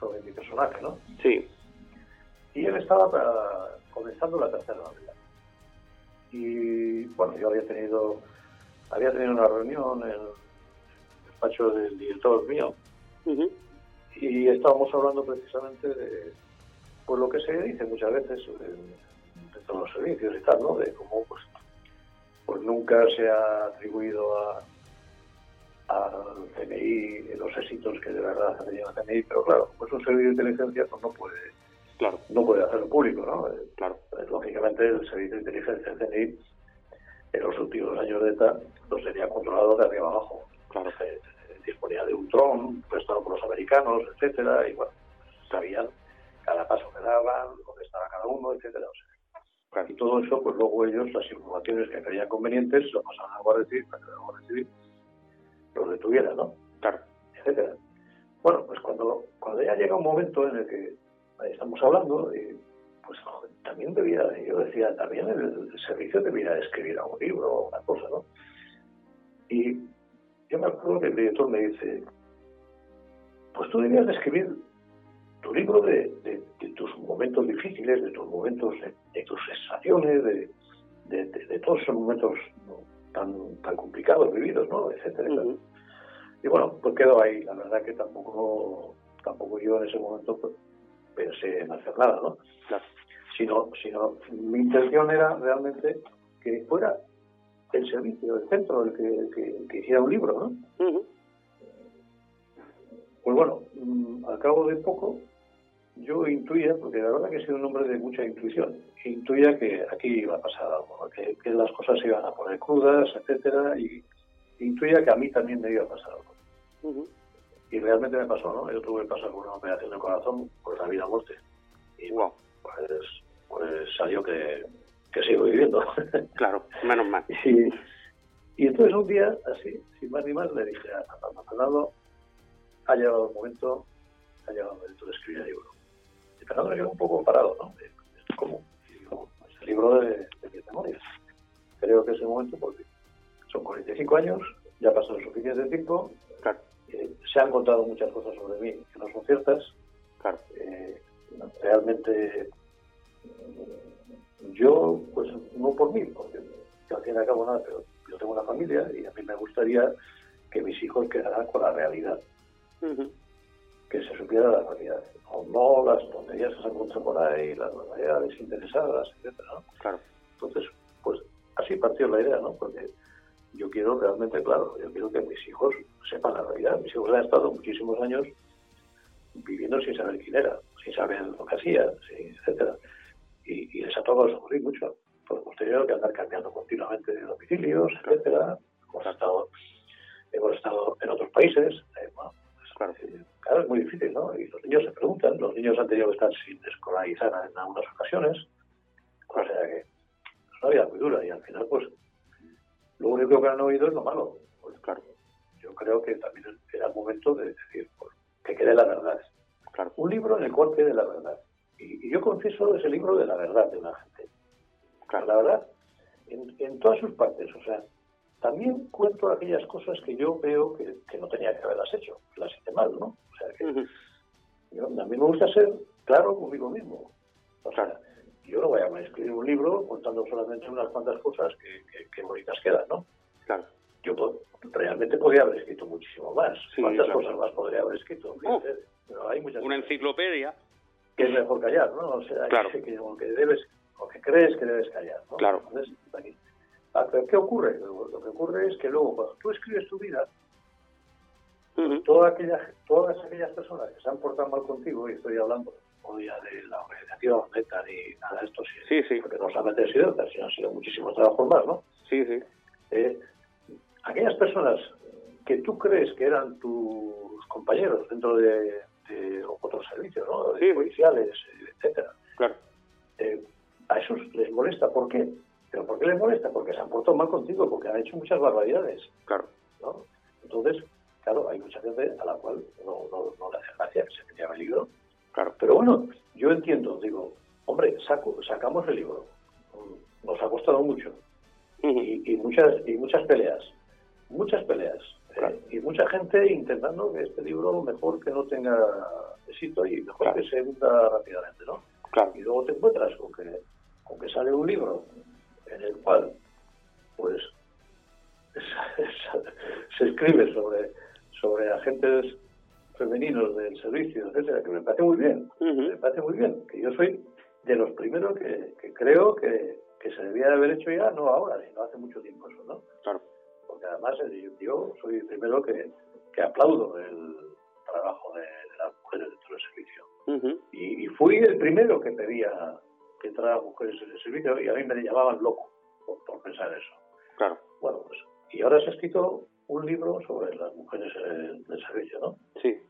sobre mi personaje, ¿no? Sí. Y él estaba para- comenzando la tercera novela. Y bueno, yo había tenido, había tenido una reunión en el despacho del director mío y estábamos hablando precisamente de pues lo que se dice muchas veces de todos los servicios y tal, ¿no? De cómo pues, pues nunca se ha atribuido a al CNI los éxitos que de verdad ha tenido el CNI, pero claro, pues un servicio de inteligencia pues no puede Claro, no puede hacerlo público, ¿no? Claro. pues, lógicamente el servicio de inteligencia del CNI en los últimos años de ETA lo sería controlado de arriba abajo. Claro. Eh, eh, disponía de un dron prestado por los americanos, etcétera, y bueno, sabían cada paso que daban, dónde estaba cada uno, etcétera. o sea. Y todo eso, pues luego ellos, las informaciones que creían convenientes, lo pasaban a Guardia Civil para que la Guardia Civil los detuviera, ¿no? Claro. etcétera. Bueno, pues cuando, cuando ya llega un momento en el que estamos hablando, y, pues joder, también debía, yo decía, también el, el servicio debía escribir algún libro o una cosa, ¿no? Y yo me acuerdo que el director me dice, pues tú debías de escribir tu libro de, de- de tus momentos difíciles, de tus momentos, de, de tus sensaciones, de, todos esos momentos tan, tan complicados vividos, ¿no? Etcétera. Y bueno, pues quedó ahí. La verdad que tampoco, tampoco yo en ese momento pues, pensé en hacer nada, ¿no? Claro. Sino, sino mi intención era realmente que fuera el servicio, el centro, el que, el que, el que hiciera un libro, ¿no? Cabo de poco, yo intuía, porque la verdad que he sido un hombre de mucha intuición, intuía que aquí iba a pasar algo, que, que las cosas se iban a poner crudas, etcétera, y intuía que a mí también me iba a pasar algo. Ujú. Y realmente me pasó, ¿no? Yo tuve que pasar por una operación de corazón por la vida o muerte. Y Wow. pues, pues salió que, que sigo viviendo. Claro, menos mal. y, y entonces un día, así, sin más ni más, le dije a Fernando, ha llegado el momento, ha llegado el momento de escribir el libro. Y Fernando me quedó un poco parado, ¿no? ¿Cómo? Y digo, "Es el libro de, de mis memorias. Creo que es el momento porque son 45 años, ya ha pasado suficiente tiempo, Claro, eh, se han contado muchas cosas sobre mí que no son ciertas. claro. Eh, realmente yo, pues no por mí, porque yo al fin y al cabo nada, pero yo tengo una familia y a mí me gustaría que mis hijos quedaran con la realidad, Ujú. Que se supiera la realidad, o no las tonterías que se encuentran por ahí, las realidades interesadas, etcétera, ¿no? Claro. Entonces, pues así partió la idea, ¿no? Porque yo quiero realmente, claro, yo quiero que mis hijos sepan la realidad. Mis hijos han estado muchísimos años viviendo sin saber quién era, sin saber lo que hacía, etcétera. Y, y les ha tocado sufrir mucho. Pues hemos tenido que andar cambiando continuamente de domicilios, etcétera. Hemos estado, hemos estado en otros países. eh, bueno, pues, Claro. es muy difícil, ¿no? Y los niños se preguntan, los niños han tenido que estar sin escolarizar en algunas ocasiones. O sea que es una vida muy dura y al final, pues, lo único que han oído es lo malo. Pues claro, yo creo que también era el momento de decir pues, que quede la verdad. Claro. Un libro en el cual quede la verdad. Y, y yo confieso ese libro de la verdad de una gente. Claro. La verdad en, todas sus partes. O sea, también cuento aquellas cosas que yo veo que, no tenía que haberlas hecho, que las hice mal, ¿no? O sea, que a mí me gusta ser claro conmigo mismo. O sea, yo no voy a escribir un libro contando solamente unas cuantas cosas que, que, bonitas quedan, ¿no? Claro. Yo realmente podría haber escrito muchísimo más. ¿Cuántas cosas más podría haber escrito? pero hay muchas Una enciclopedia. Que es mejor callar, ¿no? O sea, claro. que, que, debes, o que crees que debes callar, ¿no? Claro. Entonces, pero ¿qué ocurre? Lo que ocurre es que luego, cuando tú escribes tu vida, todas, aquellas, todas aquellas personas que se han portado mal contigo, y estoy hablando hoy ya de la organización, neta, ni nada de esto, sí, sí. porque no solamente han sido, sino han sido muchísimos trabajos más, ¿no? Sí, sí. Eh, aquellas personas que tú crees que eran tus compañeros dentro de, otros servicios, ¿no? policiales, etcétera. Claro. Eh, a esos les molesta. ¿Por qué? ¿Pero por qué les molesta? Porque se han portado mal contigo, porque han hecho muchas barbaridades. Claro. ¿no? Entonces, claro, hay mucha gente a la cual no, no, le hace gracia que se metía el libro. Claro. Pero bueno, yo entiendo, digo, hombre, saco, sacamos el libro. Nos ha costado mucho. y, y, muchas, y muchas peleas muchas peleas eh, y mucha gente intentando que este libro mejor que no tenga éxito y mejor que se hunda rápidamente, ¿no? Y luego te encuentras con que, con que sale un libro en el cual, pues, se escribe sobre, sobre agentes femeninos del servicio, etcétera, que me parece muy bien, me parece muy bien, que yo soy de los primeros que, creo que, que se debía de haber hecho ya, no ahora, sino hace mucho tiempo eso, ¿no? Claro porque además eh, yo soy el primero que, que aplaudo el trabajo de, las mujeres dentro del servicio. y, fui el primero que pedía que entraran mujeres en el servicio y a mí me llamaban loco por, pensar eso. Claro. Bueno, pues, y ahora se ha escrito un libro sobre las mujeres en el servicio, ¿no? Sí.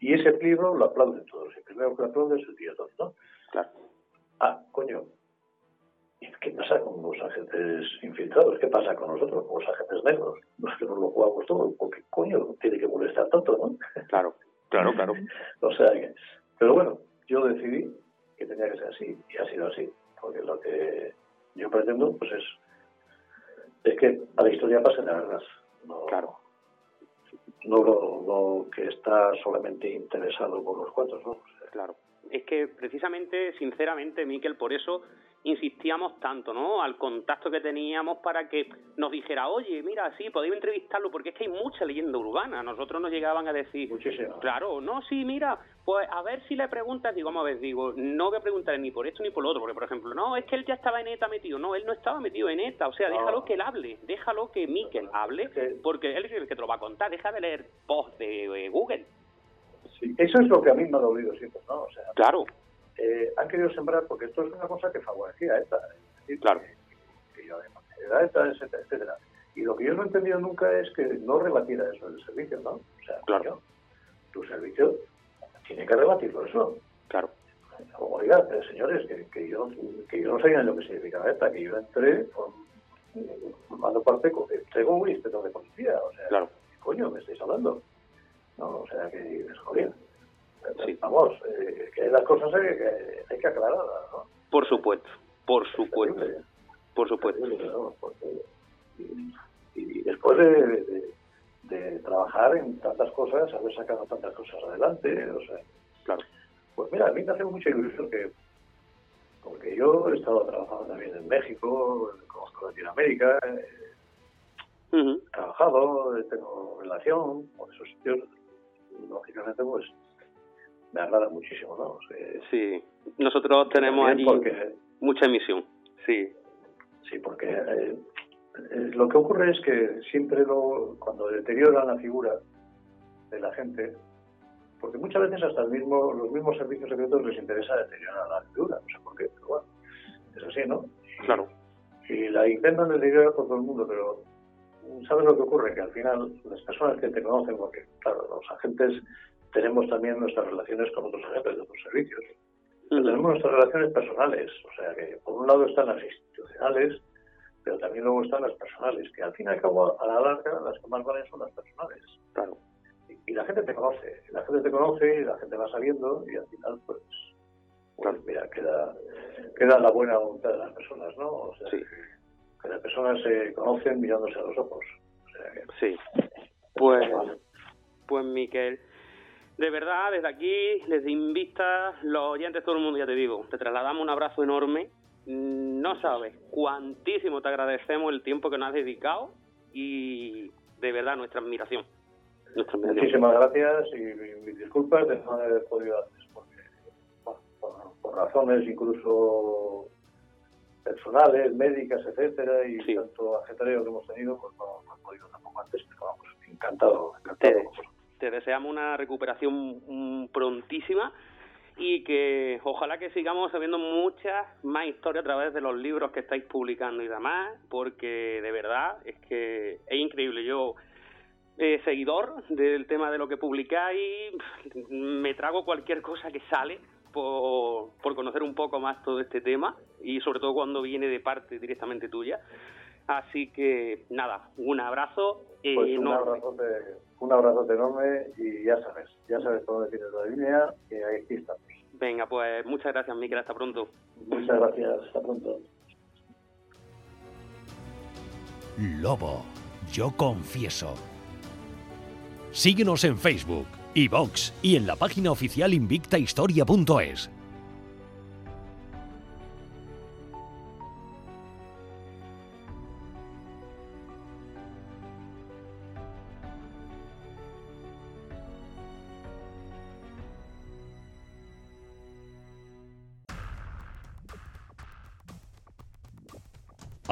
Y ese libro lo aplauden todos. El primero que lo aplaude es el tío ¿no? Claro. Ah, coño, ¿Qué pasa con los agentes infiltrados? ¿Qué pasa con nosotros, con los agentes negros? Los que nos lo jugamos todo. ¿Por qué coño tiene que molestar tanto, no? Claro, claro, claro. o sea que, pero bueno, yo decidí que tenía que ser así y ha sido así. Porque lo que yo pretendo, pues es, es que a la historia pasen de verdad. No, claro. No lo, que está solamente interesado por los cuantos, ¿no? claro. Es que precisamente, sinceramente, Miquel, por eso insistíamos tanto, ¿no? Al contacto que teníamos para que nos dijera, oye, mira, sí, podéis entrevistarlo, porque es que hay mucha leyenda urbana. Nosotros nos llegaban a decir, Muchísimo. claro, no, sí, mira, pues a ver si le preguntas, digo, vamos a ver, digo, no voy a preguntarle ni por esto ni por lo otro, porque por ejemplo, no, es que él ya estaba en ETA metido, no, él no estaba metido en ETA, o sea, déjalo que él hable, déjalo que Miquel hable, porque él es el que te lo va a contar, deja de leer post de eh, Google. Sí, eso es lo que a mí me ha dolido siempre, ¿no? O sea, claro eh, han querido sembrar, porque esto es una cosa que favorecía a ETA, claro. que, yo ETA, etcétera, etcétera. Y lo que yo no he entendido nunca es que no rebatiera eso el servicio, ¿no? O sea, claro. tu servicio tiene que rebatirlo eso. Claro. Oiga, eh, señores, que, que, yo, que yo no sabía lo que significaba ETA, que yo entré formando parte, entré como un inspector de policía, o sea, claro. ¿qué coño me estáis hablando? No, o sea, que es joder. Vamos, eh, que las cosas hay que, hay que aclararlas, ¿no? Por supuesto, por supuesto. Por supuesto. y, después de, de, trabajar en tantas cosas, haber sacado tantas cosas adelante, o sea, claro. Pues mira, a mí me hace mucha ilusión que, porque yo he estado trabajando también en México, conozco Latinoamérica, he trabajado, tengo relación con esos sitios, lógicamente pues me agrada muchísimo, ¿no? sí, nosotros tenemos allí mucha emisión, sí. Sí, porque eh, eh, lo que ocurre es que siempre lo, cuando deterioran la figura de la gente, porque muchas veces hasta el mismo, los mismos servicios secretos les interesa deteriorar la figura, no sé por qué, pero bueno, es así, ¿no? claro. Y la intentan deteriorar por todo el mundo, pero ¿sabes lo que ocurre? Que al final las personas que te conocen, porque claro, los agentes tenemos también nuestras relaciones con otros agentes de otros servicios. Tenemos nuestras relaciones personales, o sea que por un lado están las institucionales, pero también luego están las personales, que al fin y al cabo, a la larga, las que más valen son las personales. Claro. Y, la gente te conoce, la gente te conoce y la gente va saliendo y al final, pues, pues mira, queda, queda la buena voluntad de las personas, ¿no? O sea, que, que las personas se conocen mirándose a los ojos. O sea, que- Sí. Pues, pues Miquel, de verdad, desde aquí, desde Invista, los oyentes, todo el mundo, ya te digo, te trasladamos un abrazo enorme. No sabes cuantísimo te agradecemos el tiempo que nos has dedicado y de verdad nuestra admiración. Nuestra admiración. Muchísimas gracias y, mis disculpas de no haber podido antes, porque bueno, por, por razones incluso personales, médicas, etcétera, y Sí. tanto ajetreo que hemos tenido, pues no, no he podido tampoco antes, pero vamos, encantado, encantado. Te deseamos una recuperación mm, prontísima y que ojalá que sigamos sabiendo muchas más historias a través de los libros que estáis publicando y demás, porque de verdad es que es increíble. Yo, eh, seguidor del tema de lo que publicáis, me trago cualquier cosa que sale por, por conocer un poco más todo este tema y sobre todo cuando viene de parte directamente tuya. Así que nada, un abrazo Pues un enorme. abrazote, un abrazote enorme y ya sabes, ya sabes por dónde tienes la línea y aquí estamos. Venga, pues muchas gracias, Miquel. Hasta pronto. Muchas gracias, hasta pronto. Lobo, yo confieso. Síguenos en Facebook, iVox y en la página oficial invictahistoria.es.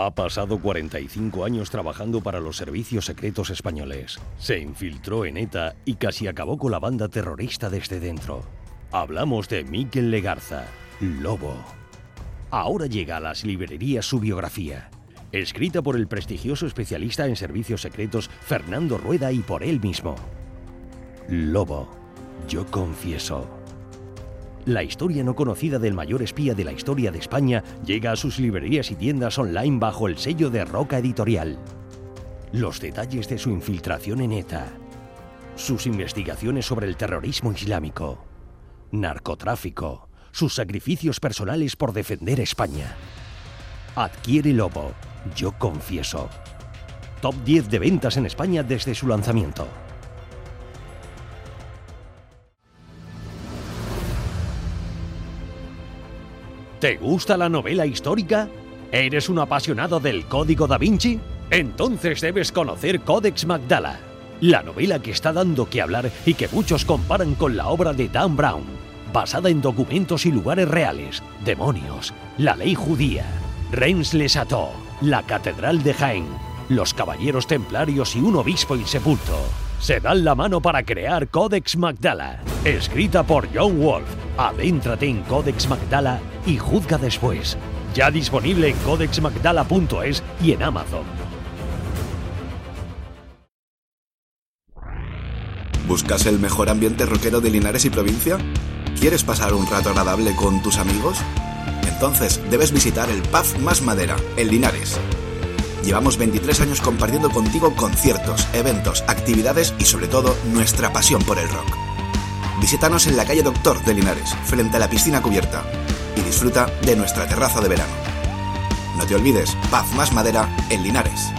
Ha pasado 45 años trabajando para los servicios secretos españoles. Se infiltró en ETA y casi acabó con la banda terrorista desde dentro. Hablamos de Miquel Legarza, Lobo. Ahora llega a las librerías su biografía, escrita por el prestigioso especialista en servicios secretos Fernando Rueda y por él mismo. Lobo, yo confieso. La historia no conocida del mayor espía de la historia de España llega a sus librerías y tiendas online bajo el sello de Roca Editorial. Los detalles de su infiltración en ETA, sus investigaciones sobre el terrorismo islámico, narcotráfico, sus sacrificios personales por defender España. Adquiere Lobo, yo confieso. Top 10 de ventas en España desde su lanzamiento. ¿Te gusta la novela histórica? ¿Eres un apasionado del Código da Vinci? Entonces debes conocer Codex Magdala, la novela que está dando que hablar y que muchos comparan con la obra de Dan Brown, basada en documentos y lugares reales, demonios, la ley judía, Reims-les-Châteaux, la Catedral de Jaén, los caballeros templarios y un obispo insepulto. Se dan la mano para crear Codex Magdala, escrita por John Wolf. Adéntrate en Codex Magdala y juzga después. Ya disponible en codexmagdala.es y en Amazon. ¿Buscas el mejor ambiente rockero de Linares y provincia? ¿Quieres pasar un rato agradable con tus amigos? Entonces debes visitar el Pub Más Madera, en Linares. Llevamos 23 años compartiendo contigo conciertos, eventos, actividades y sobre todo nuestra pasión por el rock. Visítanos en la calle Doctor de Linares, frente a la piscina cubierta, y disfruta de nuestra terraza de verano. No te olvides, Paz Más Madera en Linares.